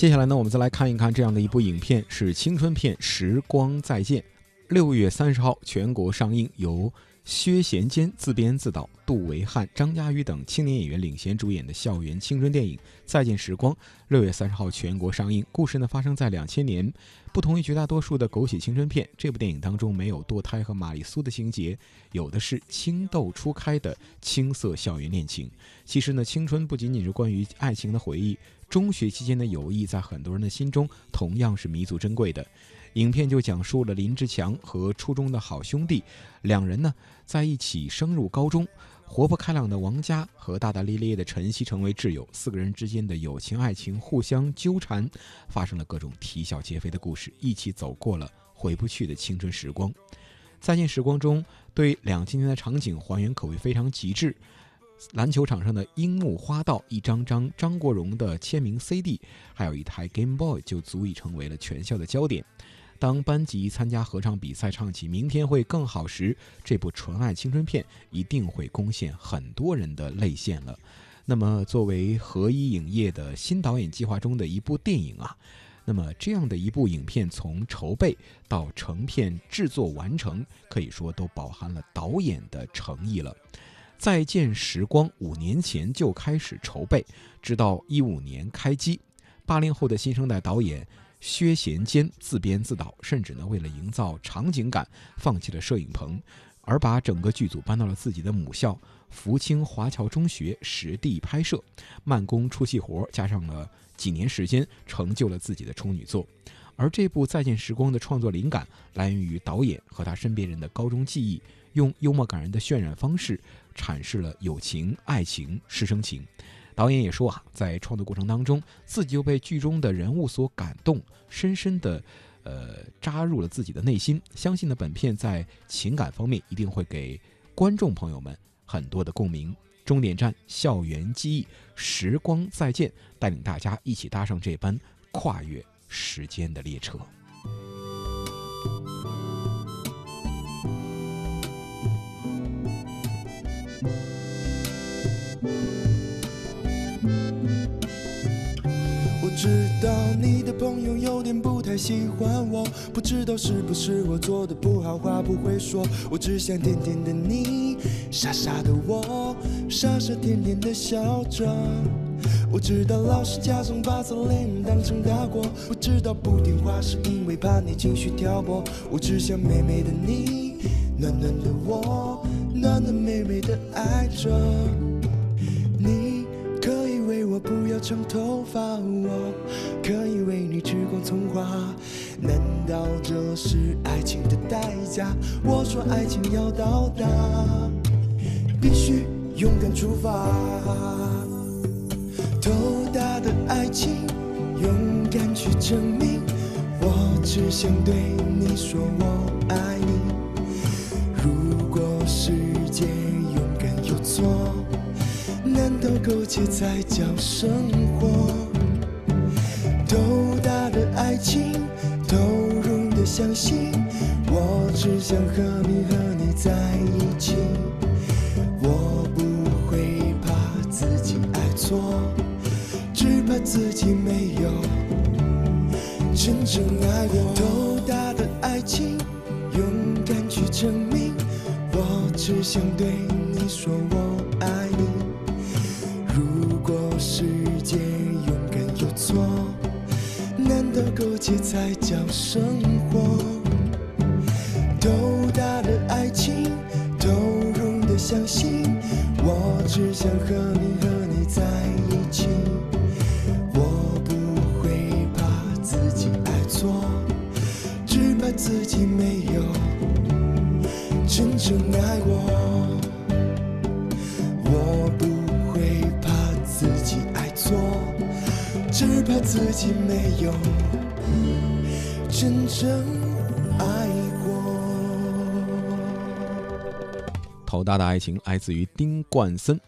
接下来呢，我们再来看一看这样的一部影片，是青春片《时光再见》，六月三十号全国上映，由。薛贤坚自编自导，杜维汉、张嘉译等青年演员领衔主演的校园青春电影《再见时光》，六月三十号全国上映。故事呢发生在两千年，不同于绝大多数的狗血青春片，这部电影当中没有堕胎和玛丽苏的情节，有的是情窦初开的青涩校园恋情。其实呢，青春不仅仅是关于爱情的回忆，中学期间的友谊在很多人的心中同样是弥足珍贵的。影片就讲述了林志强和初中的好兄弟两人呢在一起升入高中，活泼开朗的王佳和大大咧咧的陈曦成为挚友，四个人之间的友情爱情互相纠缠，发生了各种啼笑皆非的故事，一起走过了回不去的青春时光。再见时光中，对两千年的场景还原可谓非常极致。篮球场上的樱木花道，一张张张国荣的签名 CD，还有一台 Game Boy，就足以成为了全校的焦点。当班级参加合唱比赛，唱起《明天会更好》时，这部纯爱青春片一定会攻陷很多人的泪腺了。那么，作为合一影业的新导演计划中的一部电影啊，那么这样的一部影片从筹备到成片制作完成，可以说都饱含了导演的诚意了。再见时光五年前就开始筹备，直到一五年开机。八零后的新生代导演。薛贤坚自编自导，甚至呢为了营造场景感，放弃了摄影棚，而把整个剧组搬到了自己的母校福清华侨中学实地拍摄，慢工出细活，加上了几年时间，成就了自己的处女作。而这部《再见时光》的创作灵感来源于导演和他身边人的高中记忆，用幽默感人的渲染方式阐释了友情、爱情、师生情。导演也说啊，在创作过程当中，自己又被剧中的人物所感动，深深的，呃，扎入了自己的内心。相信呢，本片在情感方面一定会给观众朋友们很多的共鸣。终点站，校园记忆，时光再见，带领大家一起搭上这班跨越时间的列车。知道你的朋友有点不太喜欢我，不知道是不是我做的不好，话不会说。我只想甜甜的你，傻傻的我，傻傻甜甜的笑着。我知道老是假装把早恋当成大过，我知道不听话是因为怕你情绪挑拨。我只想美美的你，暖暖的我，暖暖美美的爱着。长头发，我可以为你吃光葱花。难道这是爱情的代价？我说爱情要到达，必须勇敢出发。头大的爱情，勇敢去证明。我只想对你说我爱你。苟且才叫生活？斗大的爱情，投入的相信，我只想和你和你在一起。我不会怕自己爱错，只怕自己没有真正爱过。斗大的爱情，勇敢去证明，我只想对你说我爱你。果世界勇敢有错？难道苟且才叫生活？斗大的爱情，投入的相信，我只想和你和你在一起。我不会怕自己爱错，只怕自己没有真正爱过。怕自己没有真正爱过。头大的爱情来自于丁冠森。